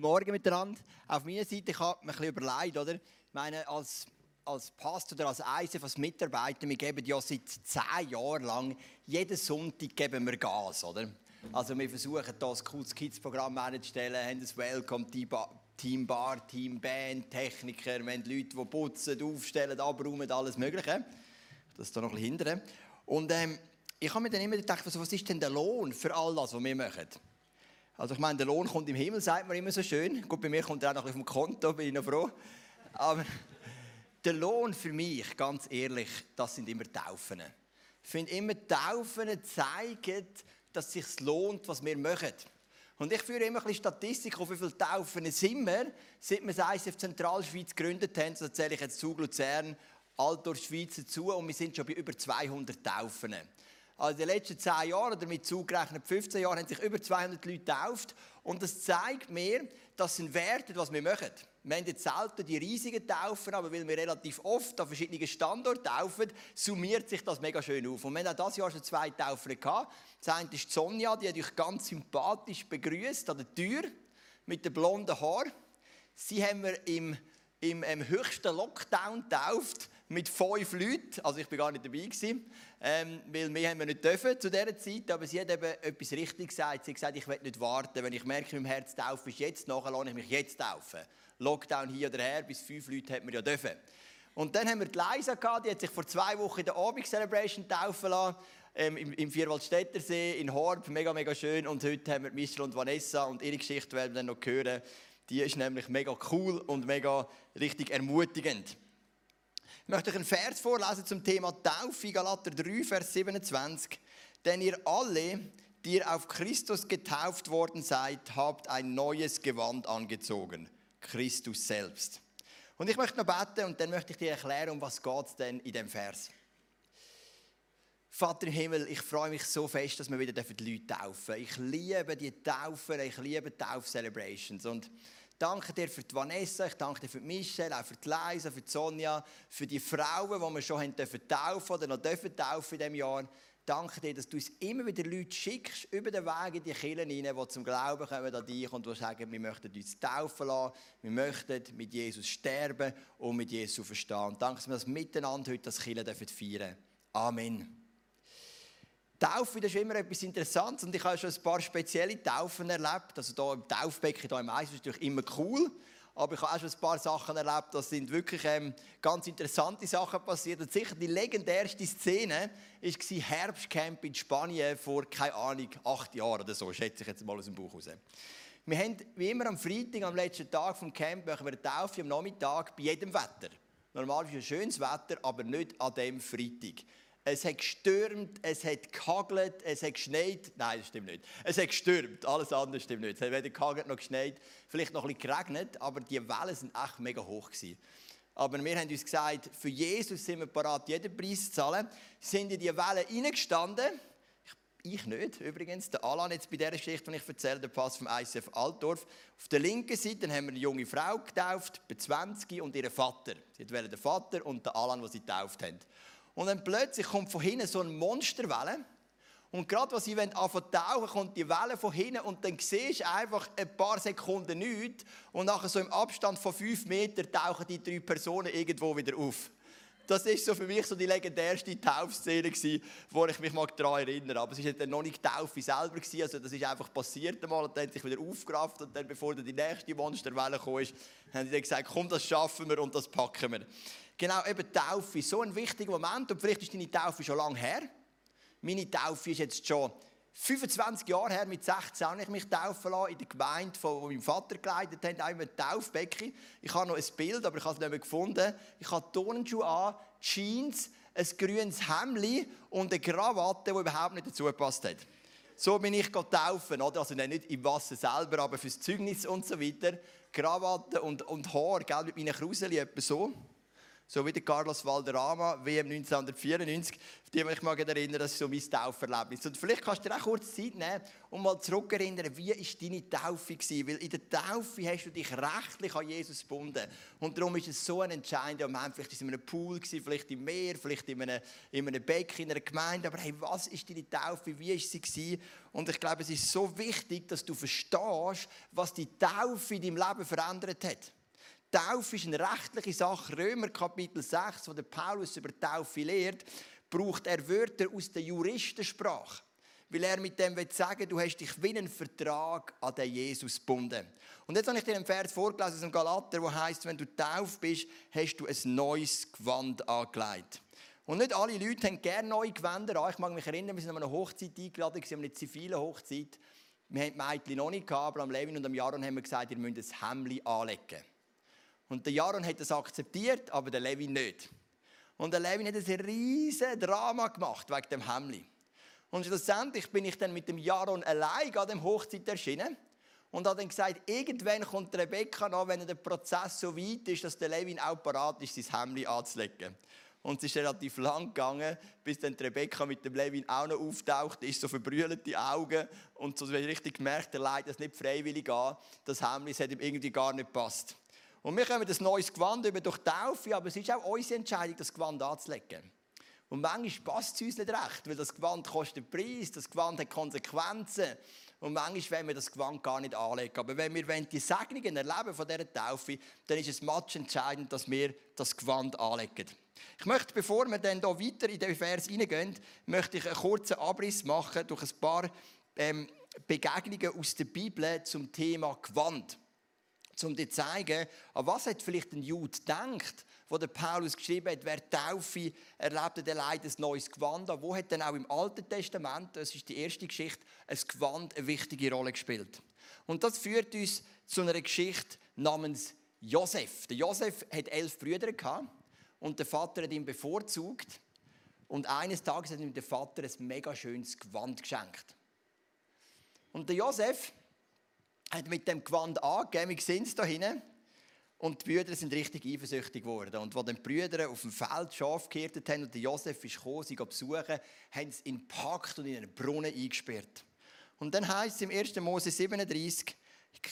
Morgen miteinander. Auf meiner Seite, ich habe mir ein bisschen überlegt, oder? Ich meine, als, als Pastor oder als ISF, als Mitarbeiter, wir geben ja seit zehn Jahren lang, jeden Sonntag geben wir Gas, oder? Also wir versuchen hier ein cooles Kids-Programm herzustellen, haben ein Welcome, Team Bar, Team Band, Techniker, wir haben Leute, die putzen, aufstellen, abräumen, alles Mögliche. Das ist da noch ein bisschen hindern. Und ähm, ich habe mir dann immer gedacht, was ist denn der Lohn für all das, was wir machen? Also ich meine, der Lohn kommt im Himmel, sagt man immer so schön. Gut, bei mir kommt er auch noch auf dem Konto, bin ich noch froh. Aber der Lohn für mich, ganz ehrlich, das sind immer Taufen. Ich finde immer, Taufen zeigen, dass es sich lohnt, was wir machen. Und ich führe immer ein bisschen Statistik auf, wie viele Taufen sind wir, seit wir das ICF Zentralschweiz gegründet haben. So zähle ich jetzt zu Luzern, Altdorf, Schweiz dazu und wir sind schon bei über 200 Taufen. Also in den letzten 10 Jahren, oder mit zugerechnet 15 Jahren, haben sich über 200 Leute getauft. Und das zeigt mir, dass sind Werte, was wir machen. Wir haben jetzt selten die riesigen Taufen, aber weil wir relativ oft an verschiedenen Standorten taufen, summiert sich das mega schön auf. Und wir haben auch dieses Jahr schon zwei Taufen gehabt. Das eine ist Sonja, die hat euch ganz sympathisch begrüßt an der Tür mit dem blonden Haar. Sie haben wir im, im, im höchsten Lockdown getauft mit fünf Leuten. Also ich war gar nicht dabei gewesen, ähm, weil mehr haben wir nicht dürfen zu dieser Zeit. Aber sie hat eben etwas richtig gesagt. Sie hat gesagt, ich will nicht warten. Wenn ich merke, mein Herz taufen ist jetzt, nachher lasse ich mich jetzt taufen. Lockdown hier oder her, bis fünf Leute hat man ja dürfen. Und dann haben wir die Leisa gehabt, die hat sich vor zwei Wochen in der Abend Celebration taufen lassen. Ähm, im, im Vierwaldstätter See in Horb, mega, mega schön. Und heute haben wir Michel und Vanessa und ihre Geschichte werden wir dann noch hören. Die ist nämlich mega cool und mega richtig ermutigend. Möchte euch einen Vers vorlesen zum Thema Taufe, Galater 3, Vers 27. Denn ihr alle, die ihr auf Christus getauft worden seid, habt ein neues Gewand angezogen. Christus selbst. Und ich möchte noch beten und dann möchte ich dir erklären, um was es denn in dem Vers. Vater im Himmel, ich freue mich so fest, dass wir wieder die Leute taufen dürfen. Ich liebe die Taufen, ich liebe Tauf-Celebrations. Und danke dir für die Vanessa, ich danke dir für die Michelle, auch für die Leisa, für die Sonja, für die Frauen, die wir schon haben dürfen taufen oder noch dürfen taufen in diesem Jahr. Danke dir, dass du uns immer wieder Leute schickst über den Weg in die Kirchen hinein, die zum Glauben kommen an dich und die sagen, wir möchten uns taufen lassen, wir möchten mit Jesus sterben und mit Jesus verstehen. danke, dass wir das miteinander heute das Kirchen feiern dürfen. Amen. Taufe das ist immer etwas Interessantes und ich habe schon ein paar spezielle Taufen erlebt. Also hier im Taufbecken, hier im Eis ist natürlich immer cool. Aber ich habe auch schon ein paar Sachen erlebt, das sind wirklich ähm, ganz interessante Sachen passiert. Und sicher die legendärste Szene war Herbstcamp in Spanien vor, keine Ahnung, acht Jahren oder so, schätze ich jetzt mal aus dem Buch raus. Wir haben, wie immer am Freitag, am letzten Tag vom Camp, machen wir eine Taufe am Nachmittag bei jedem Wetter. Normalerweise schönes Wetter, aber nicht an dem Freitag. Es hat gestürmt, es hat gehagelt, es hat geschneit. Nein, das stimmt nicht. Es hat gestürmt, alles andere stimmt nicht. Es hat weder gehagelt noch geschneit, vielleicht noch ein bisschen geregnet, aber die Wellen sind echt mega hoch gewesen. Aber wir haben uns gesagt, für Jesus sind wir bereit, jeden Preis zu zahlen. Sind in die Wellen reingestanden. Ich, ich nicht, übrigens. Der Alan jetzt bei dieser Geschichte, die ich erzähle, der Pass vom ICF Altdorf. Auf der linken Seite haben wir eine junge Frau getauft, bei 20 und ihren Vater. Sie hat den Vater und den Alan, den sie getauft haben. Und dann plötzlich kommt von hinten so eine Monsterwelle. Und gerade als sie anfangen tauchen, kommt die Welle von hinten und dann siehst du einfach ein paar Sekunden nichts. Und nachher so im Abstand von fünf Metern tauchen die drei Personen irgendwo wieder auf. Das ist so für mich so die legendärste Taufszene gewesen, wo ich mich mal daran erinnere. Aber es war dann noch nicht die Taufe selber gewesen, also das ist einfach passiert einmal und dann hat sich wieder aufgerafft und dann, bevor dann die nächste Monsterwelle kam, haben sie dann gesagt, komm, das schaffen wir und das packen wir. Genau, eben Taufe, so ein wichtiger Moment. Und vielleicht ist deine Taufe schon lange her. Meine Taufe ist jetzt schon 25 Jahre her, mit 16 habe ich mich taufen lassen in der Gemeinde, wo mein Vater geleitet hat, einmal ein Taufbecken. Ich habe noch ein Bild, aber ich habe es nicht mehr gefunden. Ich habe Turnenschuhe an, Jeans, ein grünes Hemd und eine Krawatte, die überhaupt nicht dazu gepasst hat. So bin ich taufen, oder? Also nicht im Wasser selber, aber fürs Zeugnis und so weiter. Krawatte und, und Haar, gell, mit meinen Kruseli, etwa so. So wie der Carlos Valderrama, WM 1994, auf die ich mich erinnern, das ist so mein Tauferlebnis. Und vielleicht kannst du dir auch kurz Zeit nehmen und mal zurückerinnern, wie war deine Taufe gewesen? Weil in der Taufe hast du dich rechtlich an Jesus gebunden. Und darum ist es so ein entscheidender Moment. Vielleicht war es in einem Pool, gewesen, vielleicht im Meer, vielleicht in einem, in einem Becken, in einer Gemeinde. Aber hey, was ist deine Taufe? Wie war sie gewesen? Und ich glaube, es ist so wichtig, dass du verstehst, was die Taufe in deinem Leben verändert hat. Taufe ist eine rechtliche Sache. Römer Kapitel 6, wo der Paulus über Taufe lehrt, braucht er Wörter aus der Juristensprache. Weil er mit dem will sagen, du hast dich wie einen Vertrag an den Jesus gebunden. Und jetzt habe ich dir einen Vers vorgelesen aus dem Galater, wo heißt, wenn du tauft bist, hast du ein neues Gewand angelegt. Und nicht alle Leute haben gerne neue Gewänder an. Ich mag mich erinnern, wir sind an einer Hochzeit eingeladen, wir haben eine zivile Hochzeit. Wir haben die Mädchen noch nicht gehabt, aber am Levin und am Jaron haben wir gesagt, ihr müsst ein Hemd anlegen. Und der Jaron hat das akzeptiert, aber der Levin nicht. Und der Levin hat ein riesiges Drama gemacht wegen dem Hemli. Und schlussendlich bin ich dann mit dem Jaron allein an dem Hochzeit erschienen und habe dann gesagt, irgendwann kommt Rebecca noch, wenn der Prozess so weit ist, dass der Levin auch parat ist, sein Hemli anzulegen. Und es ist relativ lang gegangen, bis dann Rebecca mit dem Levin auch noch auftaucht, ist so verbrüllte Augen und so richtig gemerkt, er leidet das nicht freiwillig an. Das Hemli hat ihm irgendwie gar nicht passt. Und wir kommen das neues Gewand über durch Taufe, aber es ist auch unsere Entscheidung, das Gewand anzulegen. Und manchmal passt es uns nicht recht, weil das Gewand kostet Preis, das Gewand hat Konsequenzen. Und manchmal wollen wir das Gewand gar nicht anlegen. Aber wenn wir die Segnungen erleben von dieser Taufe, dann ist es match entscheidend, dass wir das Gewand anlegen. Ich möchte, bevor wir dann hier weiter in den Vers hineingehen, möchte ich einen kurzen Abriss machen durch ein paar ähm, Begegnungen aus der Bibel zum Thema Gewand um dir zu zeigen, an was hat vielleicht ein Jude gedacht, wo der Paulus geschrieben hat, wer Taufe erlebte, der leidet ein neues Gewand an. Wo hat denn auch im Alten Testament, das ist die erste Geschichte, ein Gewand eine wichtige Rolle gespielt. Und das führt uns zu einer Geschichte namens Josef. Der Josef hat elf Brüder gehabt und der Vater hat ihn bevorzugt. Und eines Tages hat ihm der Vater ein mega schönes Gewand geschenkt. Und der Josef hat mit dem Gewand angegeben, wir sehen es da hinten. Und die Brüder sind richtig eifersüchtig geworden. Und als die Brüder auf dem Feld Schaf gehört haben und Josef ist gekommen, sie besuchen, haben sie ihn gepackt und in einen Brunnen eingesperrt. Und dann heißt es im 1. Mose 37,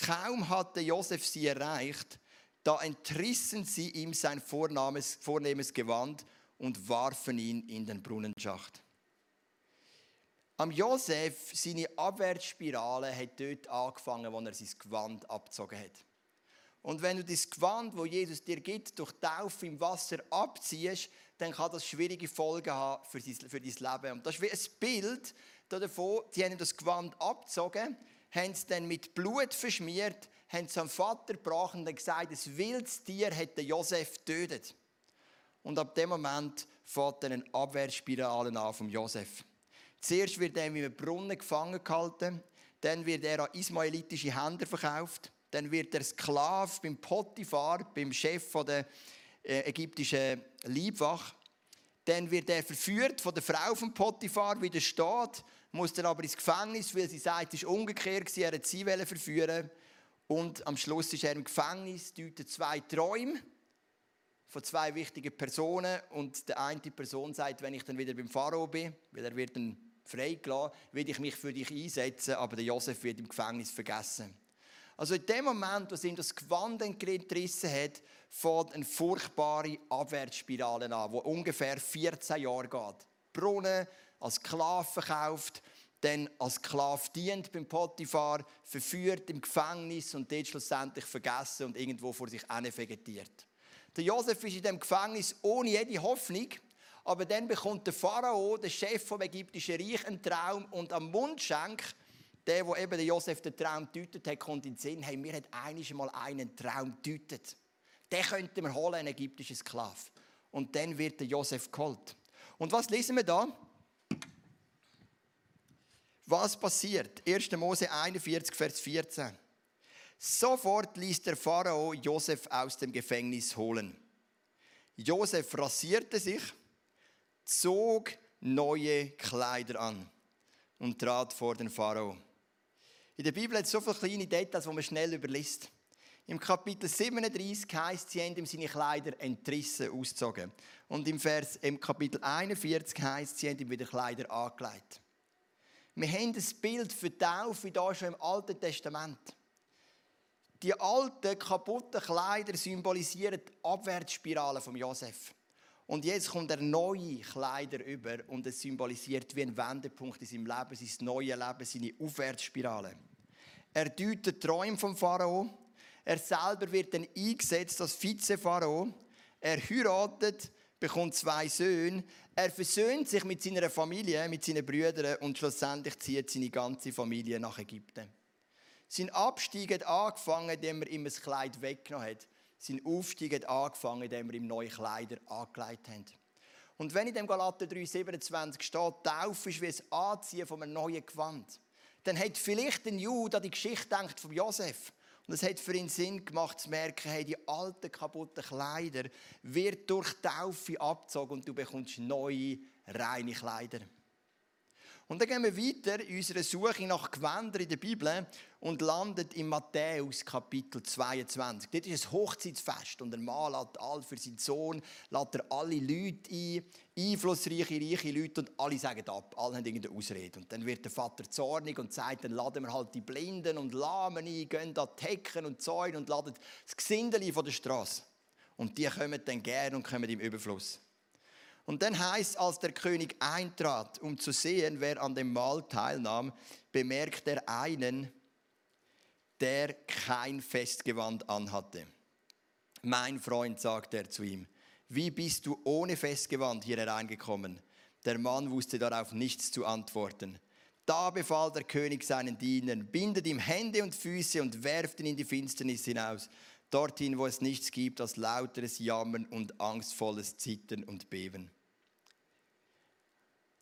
kaum hatte Josef sie erreicht, da entrissen sie ihm sein vornehmes Gewand und warfen ihn in den Brunnenschacht. Am Josef, seine Abwärtsspirale hat dort angefangen, wo er sein Gewand abgezogen hat. Und wenn du das Gewand, wo Jesus dir gibt, durch Taufe im Wasser abziehst, dann kann das schwierige Folgen haben für dein, Leben. Und das ist wie ein Bild davon, die haben das Gewand abgezogen, haben es dann mit Blut verschmiert, haben es am Vater gebracht und gesagt, ein wildes Tier hätte Josef getötet. Und ab dem Moment fährt dann eine Abwärtsspirale an vom Josef. Zuerst wird er in einem Brunnen gefangen gehalten, dann wird er an ismaelitische Händler verkauft, dann wird er Sklave beim Potiphar, beim Chef der äh, ägyptischen Leibwache. Dann wird er verführt von der Frau von Potiphar, widersteht, muss dann aber ins Gefängnis, weil sie sagt, es war umgekehrt, er hat sie verführen Und am Schluss ist er im Gefängnis, deutet zwei Träume von zwei wichtigen Personen und die eine Person sagt, wenn ich dann wieder beim Pharao bin, weil er wird dann freigelassen, will ich mich für dich einsetzen, aber der Josef wird im Gefängnis vergessen. Also in dem Moment, wo ihm das Gewand entrissen hat, fängt eine furchtbare Abwärtsspirale an, die ungefähr 14 Jahre geht. Brunnen als Sklave verkauft, dann als Sklave dient beim Potiphar, verführt im Gefängnis und dort schlussendlich vergessen und irgendwo vor sich hin vegetiert. Der Josef ist in dem Gefängnis ohne jede Hoffnung, aber dann bekommt der Pharao, der Chef vom ägyptischen Reich, einen Traum und am Mundschenk, der, wo eben der Josef den Traum deutet hat, kommt in den Sinn, hey, mir hat einiges mal einen Traum deutet. Den könnten wir holen, einen ägyptischen Sklav. Und dann wird der Josef geholt. Und was lesen wir da? Was passiert? 1. Mose 41, Vers 14. Sofort ließ der Pharao Josef aus dem Gefängnis holen. Josef rasierte sich zog neue Kleider an und trat vor den Pharao. In der Bibel hat es so viele kleine Details, die man schnell überliest. Im Kapitel 37 heißt, sie haben ihm seine Kleider entrissen, ausgezogen. Und im Vers, im Kapitel 41 heißt, sie haben ihm wieder Kleider angelegt. Wir haben das Bild für die Taufe hier schon im Alten Testament. Die alten, kaputten Kleider symbolisieren die Abwärtsspirale von Josef. Und jetzt kommt er neue Kleider über und es symbolisiert wie ein Wendepunkt in seinem Leben, sein neues Leben, seine Aufwärtsspirale. Er deutet Träume vom Pharao. Er selber wird dann eingesetzt als Vize-Pharao. Er heiratet, bekommt zwei Söhne. Er versöhnt sich mit seiner Familie, mit seinen Brüdern und schlussendlich zieht seine ganze Familie nach Ägypten. Sein Abstieg hat angefangen, indem er ihm ein Kleid weggenommen hat. Sein Aufstieg hat angefangen, indem wir ihm neue Kleider angelegt haben. Und wenn in dem Galater 3,27 steht, Taufe ist wie ein Anziehen von einem neuen Gewand, dann hat vielleicht ein Jude an die Geschichte gedacht von Josef. Und es hat für ihn Sinn gemacht, zu merken, hey, die alten, kaputten Kleider wird durch Taufe abgezogen und du bekommst neue, reine Kleider. Und dann gehen wir weiter in unserer Suche nach Gewändern in der Bibel und landet in Matthäus Kapitel 22. Dort ist ein Hochzeitsfest und der Mann lädt all für seinen Sohn, lädt er alle Leute ein, einflussreiche, reiche Leute und alle sagen ab, alle haben irgendeine Ausrede. Und dann wird der Vater zornig und sagt, dann laden wir halt die Blinden und Lahmen ein, gehen da Hecken und Zäune und laden das Gesindeli von der Straße. Und die kommen dann gern und kommen im Überfluss. Und dann heißt, als der König eintrat, um zu sehen, wer an dem Mahl teilnahm, bemerkt er einen, der kein Festgewand anhatte. Mein Freund, sagt er zu ihm, wie bist du ohne Festgewand hier hereingekommen? Der Mann wusste darauf nichts zu antworten. Da befahl der König seinen Dienern, bindet ihm Hände und Füße und werft ihn in die Finsternis hinaus, dorthin, wo es nichts gibt als lauteres Jammern und angstvolles Zittern und Beben.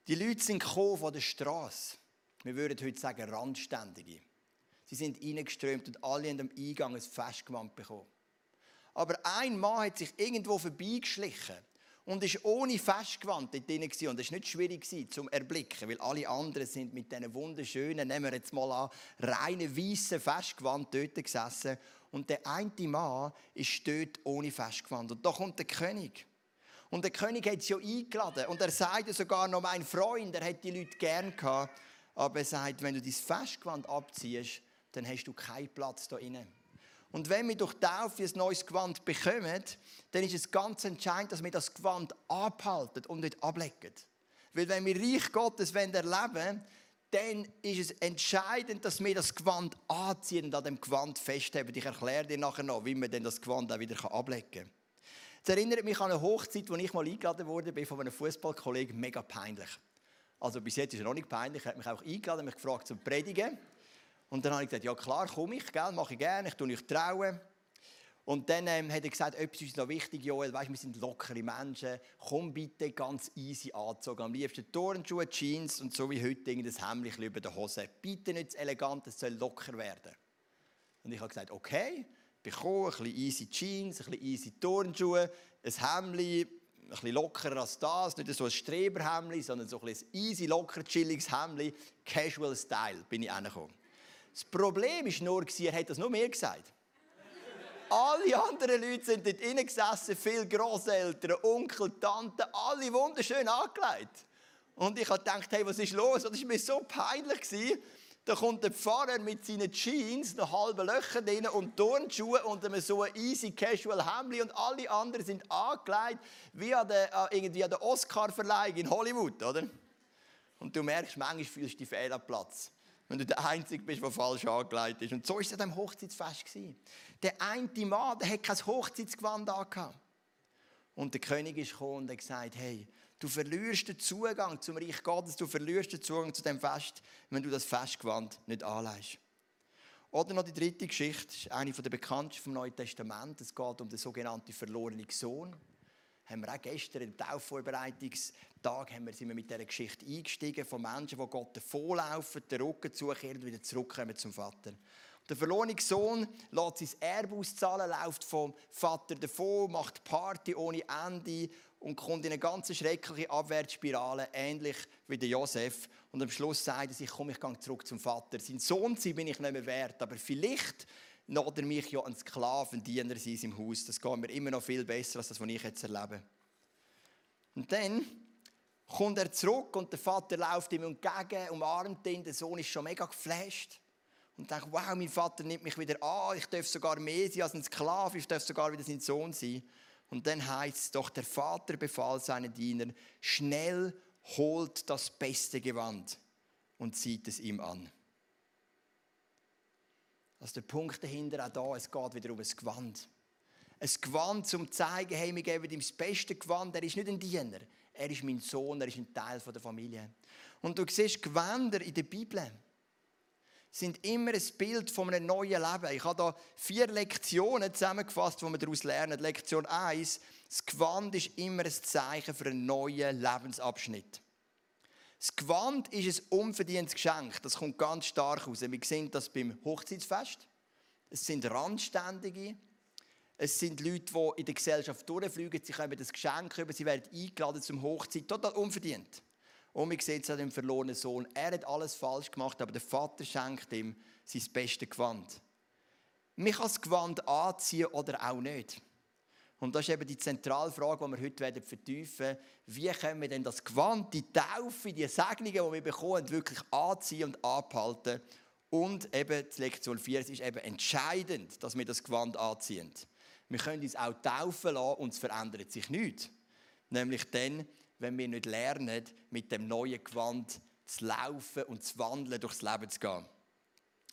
Die Leute sind von der Straße. Wir würden heute sagen Randständige. Sie sind reingeströmt und alle haben am Eingang ein Festgewand bekommen. Aber ein Mann hat sich irgendwo vorbeigeschlichen und ist ohne Festgewand dort drin gewesen. Und es war nicht schwierig zum Erblicken, weil alle anderen sind mit diesen wunderschönen, nehmen wir jetzt mal an, reinen weißen Festgewand dort gesessen. Und der eine Mann ist dort ohne Festgewand. Und da kommt der König. Und der König hat sie ja eingeladen. Und er sagte sogar noch, mein Freund, er hätte die Leute gern gehabt. Aber er sagt, wenn du dein Festgewand abziehst, dann hast du keinen Platz da inne. Und wenn wir durch Taufe ein neues Gewand bekommen, dann ist es ganz entscheidend, dass wir das Gewand abhalten und nicht ablegen. Weil wenn wir Reich Gottes erleben wollen, dann ist es entscheidend, dass wir das Gewand anziehen und an dem Gewand festhalten. Ich erkläre dir nachher noch, wie man denn das Gewand auch wieder ablegen kann. Es erinnert mich an eine Hochzeit, wo ich mal eingeladen wurde von einem Fußballkollegen, mega peinlich. Also bis jetzt ist er noch nicht peinlich, er hat mich auch eingeladen, mich gefragt zum Predigen. Und dann habe ich gesagt, ja klar, komme ich, gell, mache ich gerne, ich tue euch trauen. Und dann ähm, hat er gesagt, etwas ist noch wichtig, Joel, weißt, wir sind lockere Menschen, komm bitte ganz easy anzogen. Am liebsten Turnschuhe, Jeans und so wie heute irgendein Hemd über der Hose. Bitte nicht zu elegant, es soll locker werden. Und ich habe gesagt, okay bekommen, ein bisschen easy Jeans, ein bisschen easy Turnschuhe, ein Hemd, ein bisschen lockerer als das, nicht so ein Streberhemd, sondern so ein bisschen easy, locker, chilliges Hemd, Casual Style, bin ich angekommen. Das Problem war nur, er hat das nur mir gesagt. alle anderen Leute sind dort drinnen gesessen, viele Grosseltern, Onkel, Tanten, alle wunderschön angelegt. Und ich habe gedacht, hey, was ist los? Das war mir so peinlich. Da kommt der Pfarrer mit seinen Jeans, noch halben Löcher drin und Turnschuhe und einem so easy casual Hemd und alle anderen sind angelegt wie an der, äh, irgendwie an der Oscar-Verleihung in Hollywood, oder? Und du merkst, manchmal fühlst du dich fehl am Platz. Wenn du der Einzige bist, der falsch angelegt ist. Und so war es an diesem Hochzeitsfest. Der eine Mann, der hat kein Hochzeitsgewand angehabt. Und der König ist gekommen und hat gesagt, hey, Du verlierst den Zugang zum Reich Gottes, du verlierst den Zugang zu dem Fest, wenn du das Festgewand nicht anlegst. Oder noch die dritte Geschichte, ist eine der bekanntesten vom Neuen Testament. Es geht um den sogenannten verlorenen Sohn. Haben wir auch gestern im Taufvorbereitungstag haben wir, sind wir mit dieser Geschichte eingestiegen von Menschen, die Gott davonlaufen, den Rücken zukehren und wieder zurückkommen zum Vater. Der verlorene Sohn lässt sein Erbe auszahlen, läuft vom Vater davon, macht Party ohne Ende und kommt in eine ganz schreckliche Abwärtsspirale, ähnlich wie der Josef. Und am Schluss sagt er sich, komm, ich gehe zurück zum Vater. Sein Sohn sein bin ich nicht mehr wert, aber vielleicht lässt er mich ja ein Sklavendiener sein im Haus. Das geht mir immer noch viel besser, als das, was ich jetzt erlebe. Und dann kommt er zurück und der Vater läuft ihm entgegen, umarmt ihn, der Sohn ist schon mega geflasht und denkt, wow, mein Vater nimmt mich wieder an, ich darf sogar mehr sein als ein Sklave, ich darf sogar wieder sein Sohn sein. Und dann heißt es doch, der Vater befahl seinen Dienern, schnell holt das beste Gewand und zieht es ihm an. Also der Punkt dahinter auch da, es geht wieder um ein Gewand. Ein Gewand, um zu zeigen, hey, wir geben ihm das beste Gewand. Er ist nicht ein Diener, er ist mein Sohn, er ist ein Teil der Familie. Und du siehst Gewänder in der Bibel sind immer ein Bild von einem neuen Leben. Ich habe da vier Lektionen zusammengefasst, die wir daraus lernen. Lektion 1, das Gewand ist immer ein Zeichen für einen neuen Lebensabschnitt. Das Gewand ist ein unverdientes Geschenk. Das kommt ganz stark raus. Wir sehen das beim Hochzeitsfest. Es sind Randständige. Es sind Leute, die in der Gesellschaft durchfliegen. Sie kommen das Geschenk über. Sie werden eingeladen zum Hochzeit. Total unverdient. Und wir sehen es an dem verlorenen Sohn. Er hat alles falsch gemacht, aber der Vater schenkt ihm sein bestes Gewand. Man kann das Gewand anziehen oder auch nicht. Und das ist eben die zentrale Frage, die wir heute vertiefen werden. Wie können wir denn das Gewand, die Taufe, die Segnungen, die wir bekommen, wirklich anziehen und abhalten? Und eben, die Lektion 4, es ist eben entscheidend, dass wir das Gewand anziehen. Wir können uns auch taufen lassen und es verändert sich nichts. Nämlich dann, wenn wir nicht lernen, mit dem neuen Gewand zu laufen und zu wandeln, durchs Leben zu gehen.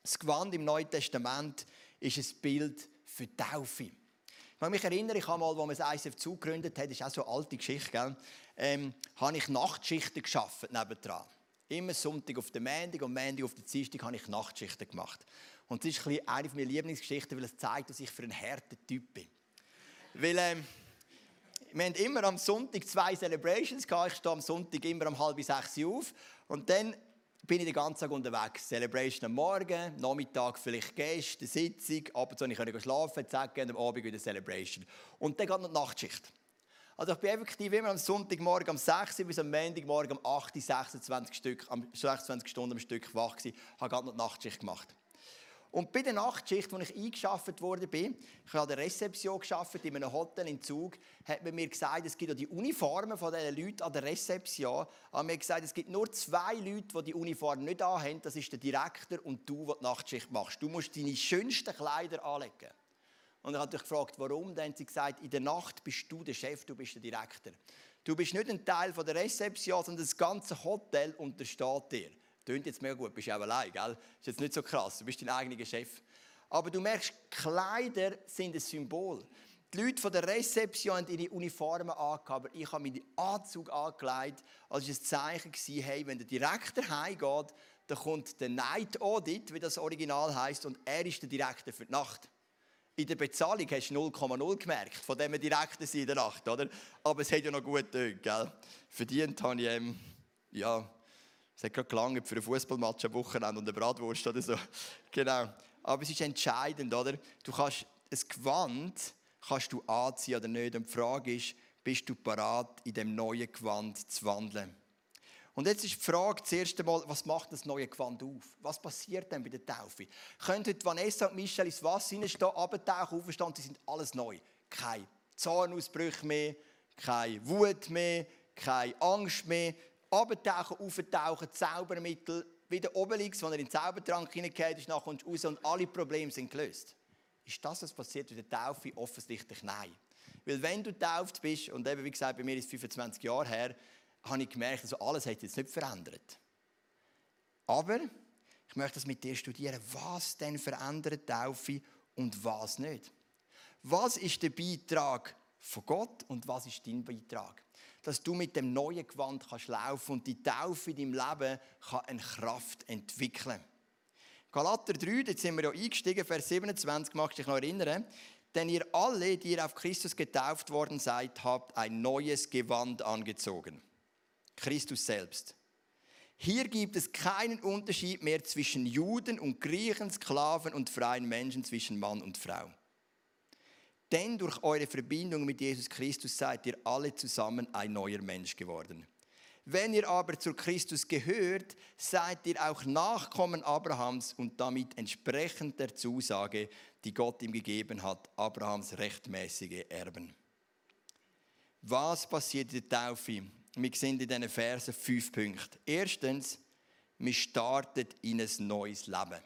Das Gewand im Neuen Testament ist ein Bild für die Taufe. Ich mich erinnern, ich habe mal, als man das ISF zugegründet hat, das ist auch so eine alte Geschichte, gell? Ähm, habe ich Nachtschichten geschafft nebendran. Immer Sonntag auf den Montag und Montag auf den Dienstag habe ich Nachtschichten gemacht. Und das ist ein eine meiner Lieblingsgeschichten, weil es zeigt, dass ich für einen harten Typ bin. Weil, ähm, wir haben immer am Sonntag zwei Celebrations gehabt. Ich stehe am Sonntag immer um halb sechs auf. Und dann bin ich den ganzen Tag unterwegs. Celebration am Morgen, Nachmittag vielleicht Gäste, Sitzung, ab und zu konnte ich schlafen, zack, und am Abend wieder Celebration. Und dann geht noch die Nachtschicht. Also ich bin effektiv immer am Sonntagmorgen um 6 Uhr bis am Montagmorgen um 8 Uhr, 26, Stück, 26 Stunden am Stück wach gewesen, habe gerade noch die Nachtschicht gemacht. Und bei der Nachtschicht, wo ich eingeschafft bin, ich habe an der Rezeption geschafft in einem Hotel in Zug, hat man mir gesagt, es gibt auch die Uniformen von diesen Leuten an der Rezeption. Aber mir gesagt, es gibt nur zwei Leute, die die Uniform nicht anhaben. Das ist der Direktor und du, der die Nachtschicht machst. Du musst deine schönsten Kleider anlegen. Und ich habe gefragt, warum? Dann haben sie gesagt, in der Nacht bist du der Chef, du bist der Direktor. Du bist nicht ein Teil von der Rezeption, sondern das ganze Hotel untersteht dir. Tönt jetzt mega gut, bist du auch allein, gell? Ist jetzt nicht so krass, du bist dein eigener Chef. Aber du merkst, Kleider sind ein Symbol. Die Leute von der Rezeption haben ihre Uniformen angehabt, aber ich habe meinen Anzug angelegt, als es ein Zeichen war, hey, wenn der Direktor heimgeht, dann kommt der Night Audit, wie das Original heißt, und er ist der Direktor für die Nacht. In der Bezahlung hast du 0,0 gemerkt, von dem Direktor in der Nacht, oder? Aber es hat ja noch gut getan, gell? Verdient habe ich, ähm, ja, es hat gerade gelangt für einen Fußballmatch am Wochenende und eine Bratwurst oder so. Genau. Aber es ist entscheidend, oder? Du kannst ein Gewand kannst du anziehen oder nicht. Und die Frage ist, bist du parat, in dem neuen Gewand zu wandeln? Und jetzt ist die Frage zuerst einmal, was macht das neue Gewand auf? Was passiert denn bei der Taufe? Können heute Vanessa und Michelle ins Wasser hineinstehen, abtauchen, aufstehen, sie sind alles neu. Keine Zornausbrüche mehr, keine Wut mehr, keine Angst mehr, abtauchen, auftauchen, Zaubermittel, wie der Obelix, wenn er in den Zaubertrank hineingeht ist, nachher du raus und alle Probleme sind gelöst. Ist das, was passiert bei der Taufe? Offensichtlich nein. Weil wenn du getauft bist, und eben wie gesagt, bei mir ist es 25 Jahre her, habe ich gemerkt, also alles hat jetzt nicht verändert. Aber ich möchte das mit dir studieren, was denn verändert Taufe und was nicht. Was ist der Beitrag von Gott und was ist dein Beitrag? Dass du mit dem neuen Gewand kannst laufen und die Taufe in deinem Leben kann eine Kraft entwickeln. Galater 3, jetzt sind wir ja eingestiegen, Vers 27, magst dich noch erinnern? Denn ihr alle, die ihr auf Christus getauft worden seid, habt ein neues Gewand angezogen. Christus selbst. Hier gibt es keinen Unterschied mehr zwischen Juden und Griechen, Sklaven und freien Menschen, zwischen Mann und Frau. Denn durch eure Verbindung mit Jesus Christus seid ihr alle zusammen ein neuer Mensch geworden. Wenn ihr aber zu Christus gehört, seid ihr auch Nachkommen Abrahams und damit entsprechend der Zusage, die Gott ihm gegeben hat, Abrahams rechtmäßige Erben. Was passiert in der Taufe? Wir sehen in diesen Versen fünf Punkte. Erstens, wir starten in ein neues Leben.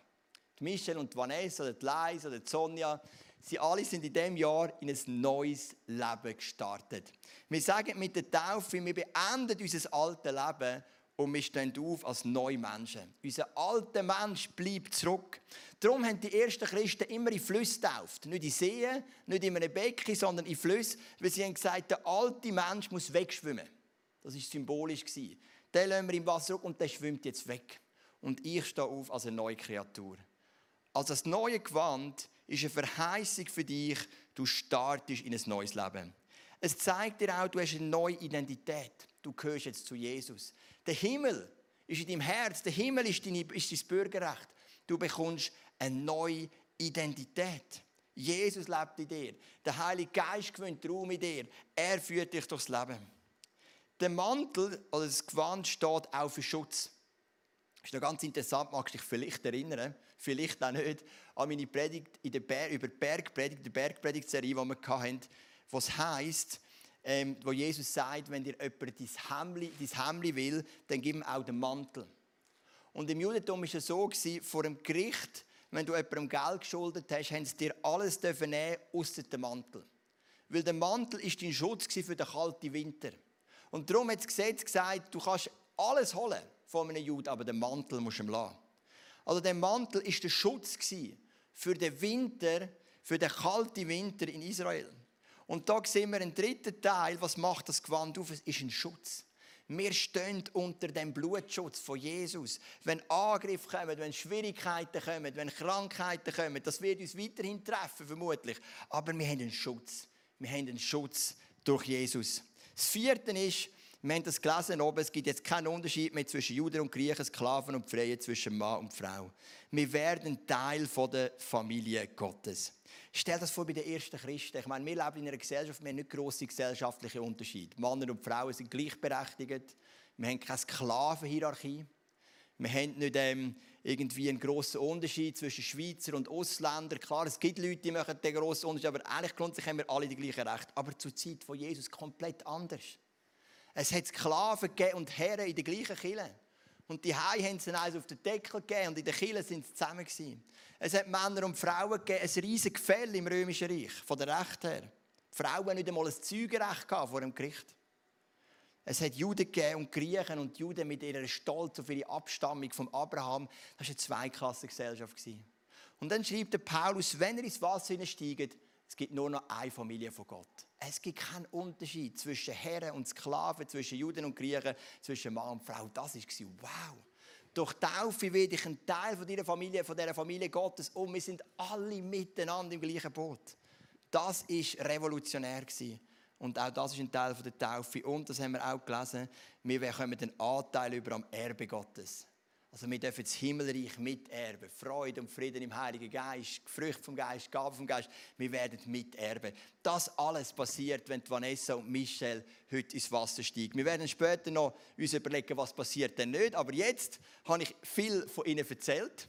Die Michelle und Vanessa, oder die Leis oder Sonja, sie alle sind in diesem Jahr in ein neues Leben gestartet. Wir sagen mit der Taufe, wir beenden unser altes Leben und wir stehen auf als neue Menschen. Unser alter Mensch bleibt zurück. Darum haben die ersten Christen immer in Flüsse getauft. Nicht in Seen, nicht in einem Becken, sondern in Flüsse, weil sie haben gesagt, der alte Mensch muss wegschwimmen. Das war symbolisch. Den lassen wir im Wasser und der schwimmt jetzt weg. Und ich stehe auf als eine neue Kreatur. Also das neue Gewand ist eine Verheißung für dich, du startest in ein neues Leben. Es zeigt dir auch, du hast eine neue Identität. Du gehörst jetzt zu Jesus. Der Himmel ist in deinem Herz. Der Himmel ist dein, ist dein Bürgerrecht. Du bekommst eine neue Identität. Jesus lebt in dir. Der Heilige Geist gewinnt Raum in dir. Er führt dich durchs Leben. Der Mantel oder das Gewand steht auch für Schutz. Ist noch ganz interessant, magst du dich vielleicht erinnern vielleicht auch nicht, an meine Predigt in der Ber über die Bergpredigt, die Bergpredigtserie, die wir hatten, was heisst, ähm, wo Jesus sagt, wenn dir jemand dein Hemli will, dann gib ihm auch den Mantel. Und im Judentum war es so, gewesen, vor dem Gericht, wenn du jemandem Geld geschuldet hast, haben sie dir alles nehmen, außer den Mantel. Weil der Mantel ist dein Schutz für den kalten Winter. Und darum hat das Gesetz gesagt, du kannst alles holen von einem Juden, aber den Mantel musst du ihm lassen. Also der Mantel ist der Schutz für den Winter, für den kalten Winter in Israel. Und da sehen wir einen dritten Teil, was macht das Gewand auf? Es ist ein Schutz. Wir stehen unter dem Blutschutz von Jesus. Wenn Angriffe kommen, wenn Schwierigkeiten kommen, wenn Krankheiten kommen, das wird uns weiterhin treffen, vermutlich. Aber wir haben einen Schutz. Wir haben einen Schutz durch Jesus. Das vierte ist, wir haben das gelesen oben, es gibt jetzt keinen Unterschied mehr zwischen Juden und Griechen, Sklaven und Freien, zwischen Mann und Frau. Wir werden Teil der Familie Gottes. Stell das vor bei den ersten Christen. Ich meine, wir leben in einer Gesellschaft, wir haben nicht grosse gesellschaftliche Unterschiede. Männer und Frauen sind gleichberechtigt. Wir haben keine Sklavenhierarchie. Wir haben nicht ähm, irgendwie einen grossen Unterschied zwischen Schweizer und Ausländern. Klar, es gibt Leute, die machen den grossen Unterschied, aber eigentlich grundsätzlich haben wir alle die gleichen Rechte. Aber zur Zeit von Jesus komplett anders. Es hat Sklaven gegeben und Herren in der gleichen Kille. Und die Hai haben sie eins auf den Deckel gegeben und in der Kille sind sie zusammen gewesen. Es hat Männer und Frauen gegeben, ein riesiges Gefälle im Römischen Reich, von der Recht her. Die Frauen nicht einmal ein Zeugenrecht vor dem Gericht. Es hat Juden gegeben und Griechen und Juden mit ihrer Stolz auf ihre Abstammung von Abraham. Das war eine Zweiklassengesellschaft. Und dann schreibt der Paulus, wenn er ins Wasser hineinsteigt, es gibt nur noch eine Familie von Gott. Es gibt keinen Unterschied zwischen Herren und Sklaven, zwischen Juden und Griechen, zwischen Mann und Frau. Das war wow. Durch Taufe werde ich ein Teil von dieser Familie, von dieser Familie Gottes und wir sind alle miteinander im gleichen Boot. Das ist revolutionär Und auch das ist ein Teil der Taufe. Und das haben wir auch gelesen. Wir bekommen den Anteil über am Erbe Gottes. Also wir dürfen das Himmelreich miterben. Freude und Frieden im Heiligen Geist, Früchte vom Geist, Gaben vom Geist. Wir werden miterben. Das alles passiert, wenn Vanessa und Michelle heute ins Wasser steigen. Wir werden später noch uns überlegen, was passiert denn nicht. Aber jetzt habe ich viel von ihnen erzählt.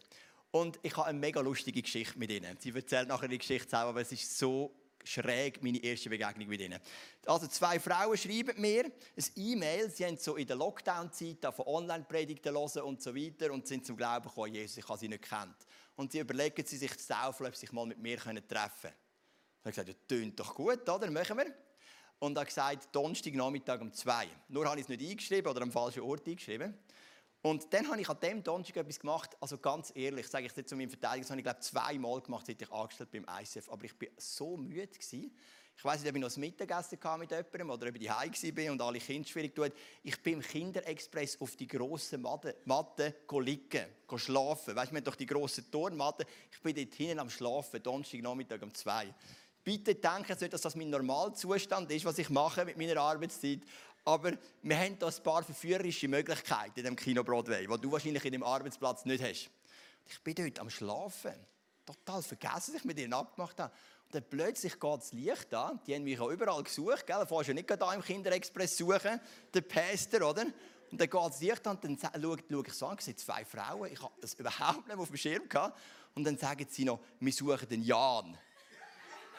Und ich habe eine mega lustige Geschichte mit ihnen. Sie erzählt nachher die Geschichte selber, aber es ist so schräg meine erste Begegnung mit ihnen. Also zwei Frauen schreiben mir ein E-Mail, sie haben so in der Lockdown-Zeit von Online-Predigten hören und so weiter und sind zum Glauben gekommen, Jesus, ich habe sie nicht kennt. Und sie überlegen sie sich zu taufen, ob sie sich mal mit mir treffen können. Ich habe gesagt, das tönt doch gut, oder? Machen wir. Und er hat gesagt, Donnerstag Nachmittag um zwei. Nur habe ich es nicht eingeschrieben oder am falschen Ort eingeschrieben. Und dann habe ich an dem Donnerstag etwas gemacht, also ganz ehrlich, sage ich jetzt zu meinem Verteidiger, das habe ich glaube zweimal gemacht, seit ich angestellt beim ICF, aber ich war so müde gewesen. Ich weiß nicht, ob ich noch ein Mittagessen mit jemandem oder ob ich daheim war und alle Kinder schwierig tun. Ich bin im Kinderexpress auf die grossen Matte, Matte liegen, schlafen. Weißt du, wir haben doch die grossen Turnmatte. Ich bin dort hinten am Schlafen, Donnerstag Nachmittag um zwei. Bitte denken Sie nicht, dass das mein Normalzustand ist, was ich mache mit meiner Arbeitszeit. Aber wir haben da ein paar verführerische Möglichkeiten in dem Kino Broadway, die du wahrscheinlich in dem Arbeitsplatz nicht hast. Ich bin dort am Schlafen. Total vergessen, dass ich mit ihnen abgemacht habe. Und dann plötzlich geht das Licht an. Die haben mich auch überall gesucht. Gell? Du ja nicht da im Kinderexpress suchen, der Pastor, oder? Und dann geht das Licht an und dann schaue, schaue ich so an, ich sehe zwei Frauen, ich habe das überhaupt nicht auf dem Schirm gehabt. Und dann sagen sie noch, wir suchen den Jan.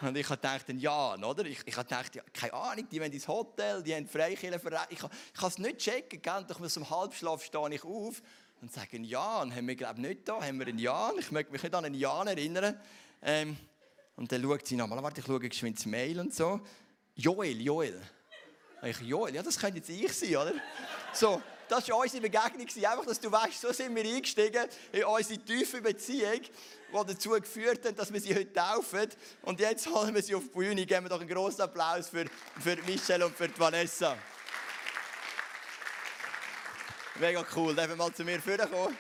Und ich habe gedacht, Jan, oder? Ich, ich habe gedacht, ja, keine Ahnung, die wollen ins Hotel, die haben Freikirchenverein. Ich, ich habe es nicht checken, gell? Doch so einem Halbschlaf stehe ich auf und sage, Jan, haben wir glaube nicht da, haben wir einen Jan? Ich möchte mich nicht an einen Jan erinnern. Ähm, und dann schaut sie nochmal, warte, ich schaue geschwind das Mail und so. Joel, Joel. Ich, Joel, ja, das könnte jetzt ich sein, oder? So, das war unsere Begegnung. Einfach, dass du weißt, so sind wir eingestiegen in unsere tiefe Beziehung, die dazu geführt hat, dass wir sie heute taufen. Und jetzt holen wir sie auf die Bühne. Geben wir doch einen großen Applaus für, für Michelle und für Vanessa. Mega cool. Darf mal zu mir vorkommen?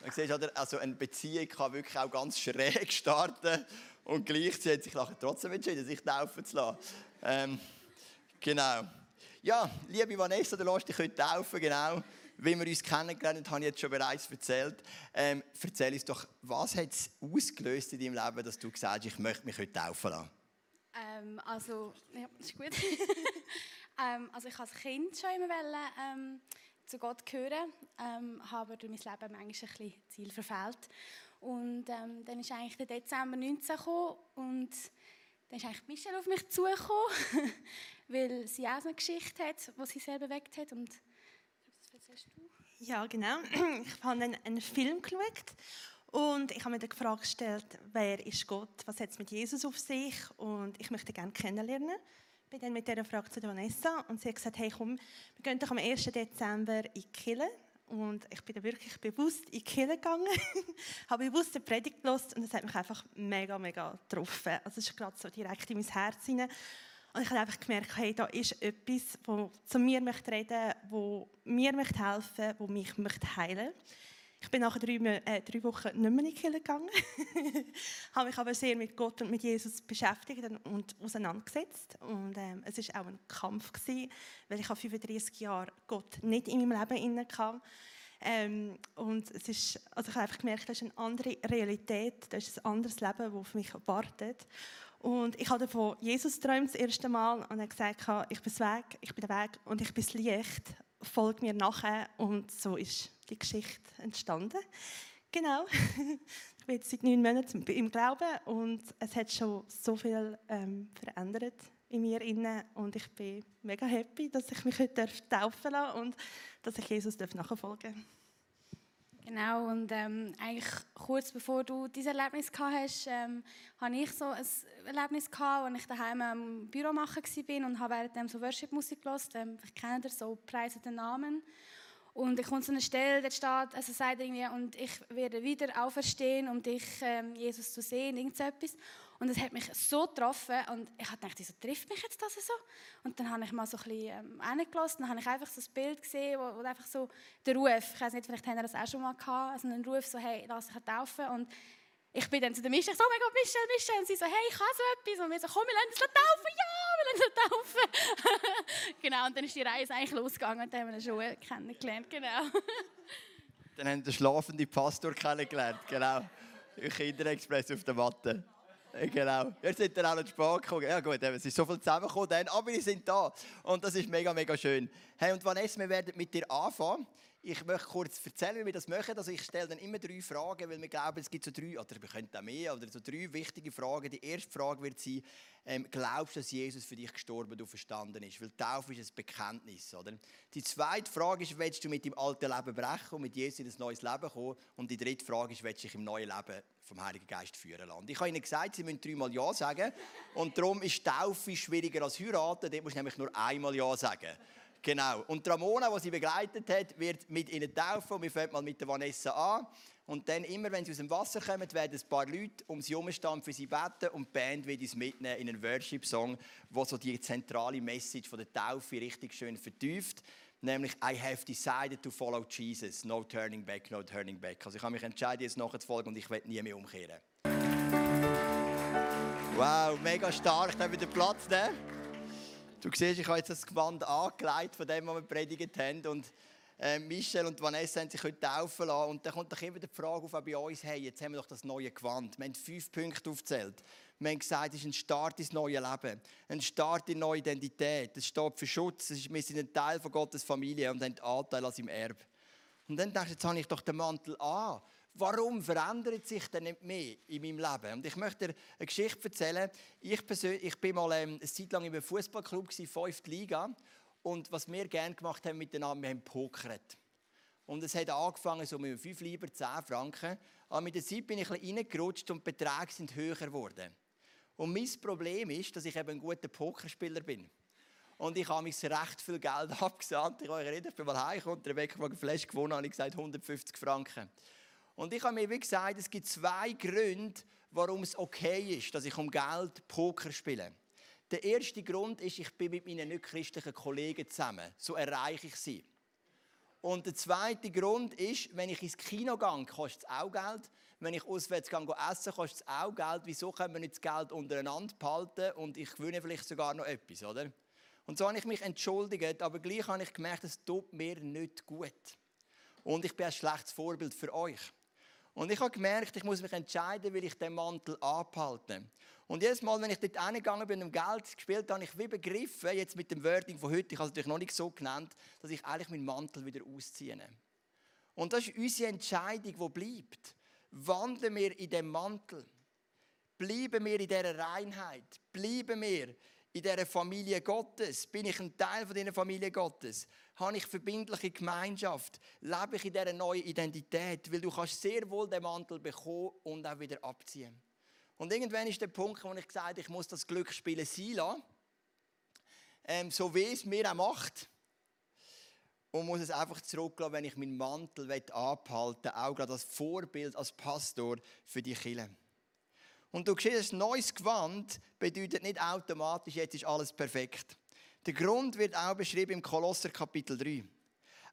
Man sieht, also eine Beziehung kann wirklich auch ganz schräg starten und gleichzeitig sich nachher trotzdem entschieden, sich taufen zu lassen. Ähm, genau. Ja, liebe Vanessa, du lässt dich heute taufen, genau. Wie wir uns kennengelernt haben, habe ich jetzt schon bereits erzählt. Ähm, erzähl uns doch, was hat es ausgelöst in deinem Leben, dass du gesagt hast, ich möchte mich heute taufen lassen? Ähm, also, ja, ist gut. ähm, also ich als Kind schon immer wollen, ähm, zu Gott gehören, ähm, habe durch mein Leben manchmal ein bisschen Ziel verfehlt. Und ähm, dann ist eigentlich der Dezember 19 gekommen und dann ist eigentlich Michelle auf mich zugekommen, weil sie auch eine Geschichte hat, die sie sehr bewegt hat. Und? Ja, genau. Ich habe einen, einen Film geschaut und ich habe mir die Frage gestellt, wer ist Gott? Was hat es mit Jesus auf sich? Und ich möchte gerne kennenlernen. Ich bin dann mit dieser Frage zu Vanessa und sie hat gesagt, hey komm, wir gehen doch am 1. Dezember in die. Und ich bin da wirklich bewusst in die Kirche gegangen, habe bewusst eine Predigt gelesen und es hat mich einfach mega, mega getroffen. Also es ist gerade so direkt in mein Herz hinein. Und ich habe einfach gemerkt, hey, da ist etwas, das zu mir möchte reden, wo mir möchte helfen, wo mich möchte heilen. Ich bin nach drei, äh, drei Wochen nicht mehr in die Kirche gegangen, habe mich aber sehr mit Gott und mit Jesus beschäftigt und auseinandergesetzt. Und ähm, es war auch ein Kampf gewesen, weil ich 35 Jahre Gott nicht in meinem Leben hatte. Ähm, und es ist, also ich habe einfach gemerkt, das ist eine andere Realität, das ist ein anderes Leben, das auf mich wartet. Und ich habe von Jesus geträumt das erste Mal und er gesagt, ich bin Weg, ich bin der Weg und ich bin das Licht. Folg mir nachher. Und so ist die Geschichte entstanden. Genau. ich bin jetzt seit neun Monaten im Glauben und es hat schon so viel ähm, verändert in mir und ich bin mega happy, dass ich mich heute taufen darf und dass ich Jesus nachfolgen darf. Genau, und ähm, eigentlich kurz bevor du dieses Erlebnis gehabt hast, ähm, hatte ich so ein Erlebnis gehabt, als ich daheim im Büro machen war und habe während so Worship-Musik gehört. Ähm, ich kenne das so, preise den Namen. Und ich komme zu einer Stelle, dort steht, also sagt irgendwie, und ich werde wieder auferstehen, um dich, ähm, Jesus, zu sehen, irgend so etwas. Und es hat mich so getroffen und ich habe gedacht, wieso trifft mich jetzt das so? Und dann habe ich mal so ein bisschen ähm, reingelassen, dann habe ich einfach so ein Bild gesehen, wo, wo einfach so der Ruf, ich weiß nicht, vielleicht haben wir das auch schon mal gehabt, also ein Ruf so, hey, lass dich taufen und ich bin dann zu der Michelle, so, oh mein Gott, Michelle, Michelle. Und sie so, hey, ich habe so etwas. Und wir so, komm, wir lassen uns taufen. Ja, wir lassen uns taufen. genau, und dann ist die Reise eigentlich losgegangen und dann haben wir schon kennengelernt, genau. dann haben wir den schlafenden Pastor kennengelernt, genau. Kinderexpress auf der Matte. Genau. Jetzt sind dann auch noch spät gekommen. Ja gut, es ist so viel zusammengekommen, dann, aber wir sind da. Und das ist mega, mega schön. Hey, und Vanessa, wir werden mit dir anfangen. Ich möchte kurz erzählen, wie wir das machen. Also ich stelle dann immer drei Fragen, weil wir glauben, es gibt so drei, oder wir könnten auch mehr, oder so drei wichtige Fragen. Die erste Frage wird sein, ähm, glaubst du, dass Jesus für dich gestorben und verstanden ist? Weil Taufe ist ein Bekenntnis, oder? Die zweite Frage ist, willst du mit dem alten Leben brechen und mit Jesus in ein neues Leben kommen? Und die dritte Frage ist, willst du dich im neuen Leben vom Heiligen Geist führen lassen? Ich habe ihnen gesagt, sie müssen dreimal Ja sagen. Und darum ist Taufe schwieriger als heiraten. Dort musst du nämlich nur einmal Ja sagen. Genau. Und Ramona, die sie begleitet hat, wird mit ihnen taufen. Wir fangen mal mit der Vanessa an. Und dann immer, wenn sie aus dem Wasser kommen, werden ein paar Leute um sie herumstehen für sie beten und die Band wird uns mitnehmen in einen Worship-Song, der so die zentrale Message von der Taufe richtig schön vertieft. Nämlich, I have decided to follow Jesus. No turning back, no turning back. Also ich habe mich entschieden, jetzt nachzufolgen und ich werde nie mehr umkehren. Wow, mega stark. Da wieder Platz nehmen. Du siehst, ich habe jetzt das Gewand angelegt von dem, was wir predigt haben. Und äh, Michelle und Vanessa haben sich heute taufen lassen. Und dann kommt doch immer die Frage auf, auch bei uns, hey, jetzt haben wir doch das neue Gewand. Wir haben fünf Punkte aufgezählt. Wir haben gesagt, es ist ein Start ins neue Leben. Ein Start in neue Identität. Es steht für Schutz. Ist, wir sind ein Teil von Gottes Familie und haben Anteil an seinem Erbe. Und dann denkst du, jetzt habe ich doch den Mantel an. Warum verändert sich denn nicht mehr in meinem Leben? Und ich möchte dir eine Geschichte erzählen. Ich persönlich, ich bin mal ähm, eine Zeit lang in einem Fußballclub, fünfte Liga. Und was wir gerne gemacht haben miteinander, wir haben pokert. Und es hat angefangen so mit 5 lieber 10 Franken. Aber mit der Zeit bin ich ein bisschen reingerutscht und die Beträge sind höher geworden. Und mein Problem ist, dass ich eben ein guter Pokerspieler bin. Und ich habe mich recht viel Geld abgesandt. Ich habe ich bin mal heimgekommen, der Weg eine Flash gewonnen, habe ich gesagt 150 Franken. Und ich habe mir wie gesagt, es gibt zwei Gründe, warum es okay ist, dass ich um Geld Poker spiele. Der erste Grund ist, ich bin mit meinen nicht-christlichen Kollegen zusammen. So erreiche ich sie. Und der zweite Grund ist, wenn ich ins Kino gehe, kostet es auch Geld. Wenn ich auswärts gehe, essen, kostet es auch Geld. Wieso können wir nicht das Geld untereinander behalten und ich gewinne vielleicht sogar noch etwas, oder? Und so habe ich mich entschuldigt, aber gleich habe ich gemerkt, es tut mir nicht gut. Und ich bin ein schlechtes Vorbild für euch. Und ich habe gemerkt, ich muss mich entscheiden, will ich den Mantel abhalten. Und jedes Mal, wenn ich dort hingegangen bin und Geld gespielt habe, habe ich wie begriffen, jetzt mit dem Wording von heute, ich habe es natürlich noch nicht so genannt, dass ich eigentlich meinen Mantel wieder ausziehe. Und das ist unsere Entscheidung, die bleibt. Wandeln wir in dem Mantel? Bleiben wir in dieser Reinheit? Bleiben wir in dieser Familie Gottes? Bin ich ein Teil von dieser Familie Gottes? Habe ich verbindliche Gemeinschaft? Lebe ich in dieser neuen Identität? Weil du kannst sehr wohl den Mantel bekommen und auch wieder abziehen. Und irgendwann ist der Punkt, wo ich gesagt habe, ich muss das Glücksspiel sein lassen. Ähm, so wie es mir auch macht. Und muss es einfach zurücklassen, wenn ich meinen Mantel abhalten will, auch gerade als Vorbild, als Pastor für die Kirche. Und du siehst, neues Gewand bedeutet nicht automatisch, jetzt ist alles perfekt. Der Grund wird auch beschrieben im Kolosser Kapitel 3.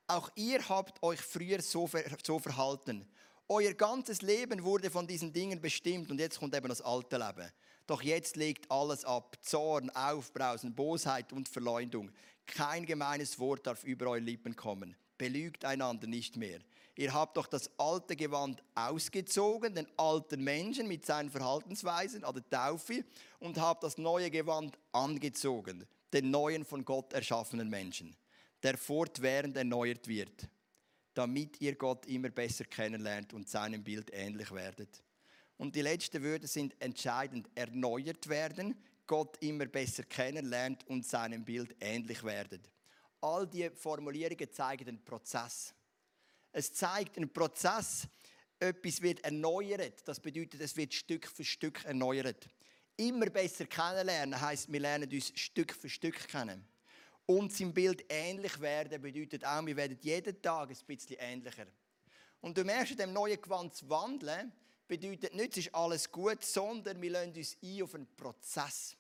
Auch ihr habt euch früher so, verhalten. Euer ganzes Leben wurde von diesen Dingen bestimmt und jetzt kommt eben das alte Leben. Doch jetzt legt alles ab. Zorn, Aufbrausen, Bosheit und Verleumdung. Kein gemeines Wort darf über eure Lippen kommen. Belügt einander nicht mehr. Ihr habt doch das alte Gewand ausgezogen, den alten Menschen mit seinen Verhaltensweisen an der Taufe, und habt das neue Gewand angezogen, den neuen von Gott erschaffenen Menschen, der fortwährend erneuert wird damit ihr Gott immer besser kennenlernt und seinem Bild ähnlich werdet. Und die letzten Wörter sind entscheidend. Erneuert werden, Gott immer besser kennenlernt und seinem Bild ähnlich werdet. All diese Formulierungen zeigen einen Prozess. Es zeigt einen Prozess, etwas wird erneuert. Das bedeutet, es wird Stück für Stück erneuert. Immer besser kennenlernen heißt, wir lernen uns Stück für Stück kennen. Und sein Bild ähnlich werden bedeutet auch, wir werden jeden Tag ein bisschen ähnlicher. Und du merkst, in dem neuen Gewand zu wandeln, bedeutet nicht, es ist alles gut, sondern wir lassen uns ein auf einen Prozess.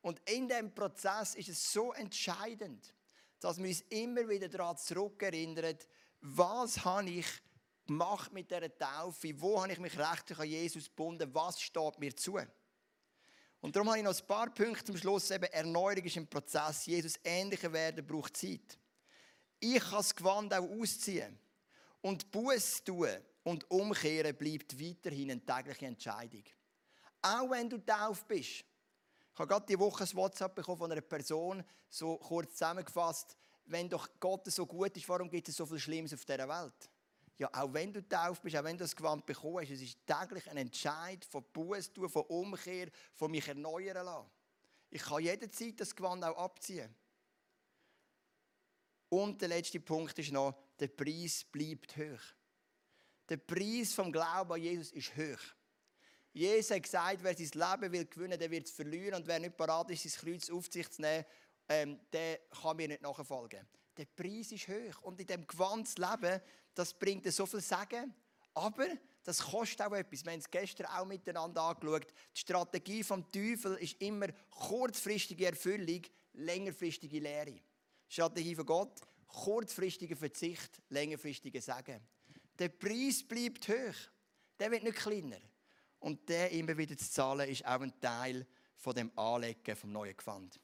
Und in diesem Prozess ist es so entscheidend, dass wir uns immer wieder daran zurückerinnern, was habe ich gemacht mit dieser Taufe, wo habe ich mich rechtlich an Jesus gebunden, was steht mir zu. Und darum habe ich noch ein paar Punkte zum Schluss. Eben, Erneuerung ist ein Prozess. Jesus ähnlicher werden braucht Zeit. Ich kann das Gewand auch ausziehen. Und Buß tun und umkehren bleibt weiterhin eine tägliche Entscheidung. Auch wenn du tauf bist. Ich habe gerade diese Woche ein WhatsApp bekommen von einer Person, so kurz zusammengefasst, wenn doch Gott so gut ist, warum gibt es so viel Schlimmes auf dieser Welt? ja, auch wenn du tauft bist, auch wenn du das Gewand bekommst, es ist täglich ein Entscheid von Buß tun, von Umkehr, von mich erneuern lassen. Ich kann jederzeit das Gewand auch abziehen. Und der letzte Punkt ist noch, der Preis bleibt hoch. Der Preis vom Glauben an Jesus ist hoch. Jesus hat gesagt, wer sein Leben will gewinnen, der wird es verlieren. Und wer nicht bereit ist, sein Kreuz auf sich zu nehmen, ähm, der kann mir nicht nachfolgen. Der Preis ist hoch. Und in dem Gewand leben, das bringt so viel Sagen, aber das kostet auch etwas. Wir haben es gestern auch miteinander angeschaut. Die Strategie vom Teufel ist immer kurzfristige Erfüllung, längerfristige Lehre. Die Strategie von Gott, kurzfristiger Verzicht, längerfristige Sagen. Der Preis bleibt hoch. Der wird nicht kleiner. Und der immer wieder zu zahlen, ist auch ein Teil von dem Anlegen vom neuen Gewand.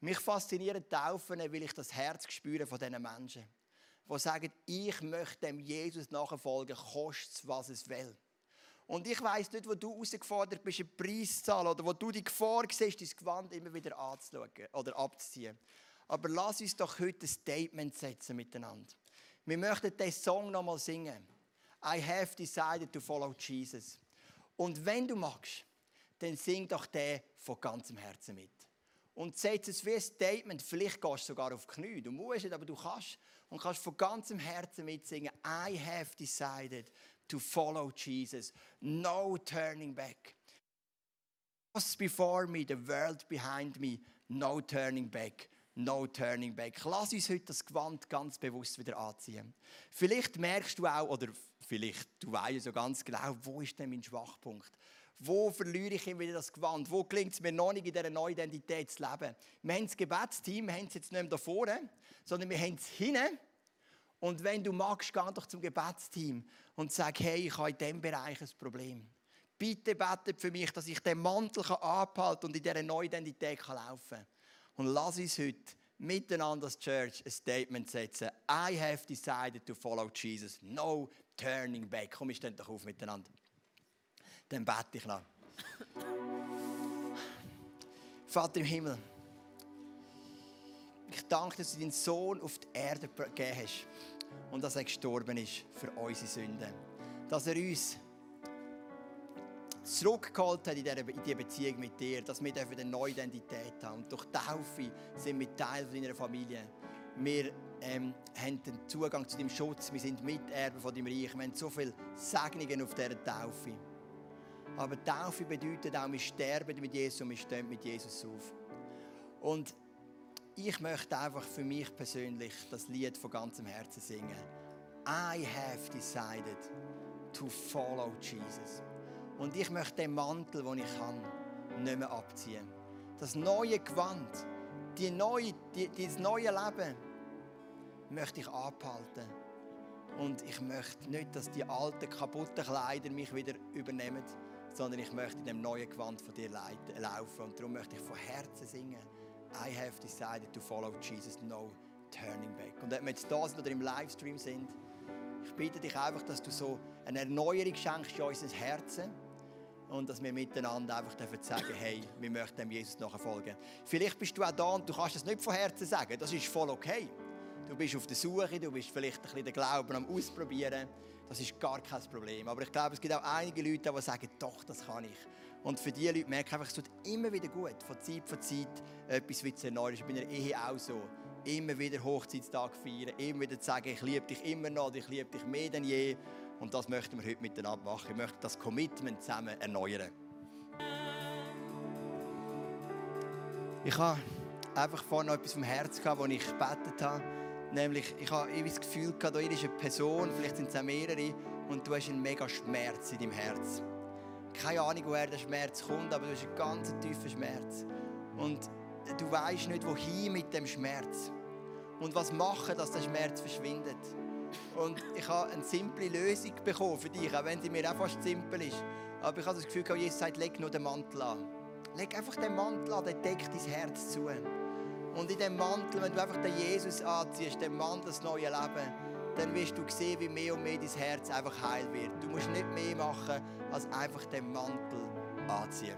Mich faszinieren Taufen, weil ich das Herz spüre von diesen Menschen. die sagen, ich möchte dem Jesus nachfolgen, kostet es, was es will. Und ich weiss nicht, wo du herausgefordert bist, einen Preis zu zahlen oder wo du die Gefahr siehst, dein Gewand immer wieder anzuschauen oder abzuziehen. Aber lass uns doch heute ein Statement setzen miteinander. Wir möchten diesen Song nochmal singen. I have decided to follow Jesus. Und wenn du magst, dann sing doch den von ganzem Herzen mit. Und setz es wie ein Statement. Vielleicht gehst du sogar auf die Knie. Du musst nicht, aber du kannst. Und kannst von ganzem Herzen mitsingen. I have decided to follow Jesus. No turning back. What's before me, the world behind me. No turning back. No turning back. Lass uns heute das Gewand ganz bewusst wieder anziehen. Vielleicht merkst du auch, oder vielleicht du weißt so ganz genau, wo ist denn mein Schwachpunkt? Wo verliere ich immer wieder das Gewand? Wo gelingt es mir noch nicht, in dieser neuen Identität zu leben? Wir haben das Gebetsteam, wir haben es jetzt nicht mehr da vorne, sondern wir haben es hinten. Und wenn du magst, geh doch zum Gebetsteam und sag, hey, ich habe in diesem Bereich ein Problem. Bitte betet für mich, dass ich den Mantel abhalten und in dieser neuen Identität laufen kann. Und lass uns heute miteinander als Church ein Statement setzen. I have decided to follow Jesus. No turning back. Komm, wir stehen doch auf miteinander dann bete ich noch. Vater im Himmel, ich danke, dass du deinen Sohn auf die Erde gegeben hast und dass er gestorben ist für unsere Sünden. Dass er uns zurückgeholt hat in diese Beziehung mit dir, dass wir eine neue Identität haben. Und durch Taufe sind wir Teil deiner Familie. Wir ähm, haben den Zugang zu deinem Schutz, wir sind Miterben von deinem Reich. Wir haben so viele Segnungen auf dieser Taufe. Aber Taufe bedeutet auch, wir sterben mit Jesus und wir stehen mit Jesus auf. Und ich möchte einfach für mich persönlich das Lied von ganzem Herzen singen. I have decided to follow Jesus. Und ich möchte den Mantel, den ich kann, nicht mehr abziehen. Das neue Gewand, die neue, die, dieses neue Leben, möchte ich abhalten. Und ich möchte nicht, dass die alten, kaputten Kleider mich wieder übernehmen sondern ich möchte in dem neuen Gewand von dir laufen. Und darum möchte ich von Herzen singen. I have decided to follow Jesus, no turning back. Und ob wir jetzt da sind oder im Livestream sind, ich bitte dich einfach, dass du so eine Erneuerung schenkst in unser Herzen und dass wir miteinander einfach dürfen sagen, hey, wir möchten dem Jesus nachfolgen. Vielleicht bist du auch da und du kannst das nicht von Herzen sagen. Das ist voll okay. Du bist auf der Suche, du bist vielleicht ein bisschen den Glauben am Ausprobieren. Das ist gar kein Problem. Aber ich glaube, es gibt auch einige Leute, die sagen, doch, das kann ich. Und für diese Leute merke ich einfach, es tut immer wieder gut, von Zeit zu Zeit etwas wieder zu erneuern. Ich bin in der auch so. Immer wieder Hochzeitstag feiern, immer wieder zu sagen, ich liebe dich immer noch, ich liebe dich mehr denn je. Und das möchten wir heute miteinander machen. Ich möchte das Commitment zusammen erneuern. Ich habe einfach vorhin noch etwas vom Herz gehabt, als ich gebetet habe. Nämlich, ich habe das Gefühl gehabt, da ist eine Person, vielleicht sind es mehrere, und du hast einen mega Schmerz in deinem Herz. Keine Ahnung, woher der Schmerz kommt, aber du hast einen ganz tiefen Schmerz. Und du weißt nicht, wohin mit dem Schmerz. Und was machen, dass der Schmerz verschwindet. Und ich habe eine simple Lösung bekommen für dich, auch wenn sie mir auch fast simpel ist. Aber ich habe das Gefühl, Jesus sagt, leg nur den Mantel an. Leg einfach den Mantel an, der deckt dein Herz zu. Und in dem Mantel, wenn du einfach den Jesus anziehst, den Mantel, das neue Leben, dann wirst du sehen, wie mehr und mehr dein Herz einfach heil wird. Du musst nicht mehr machen, als einfach den Mantel anziehen.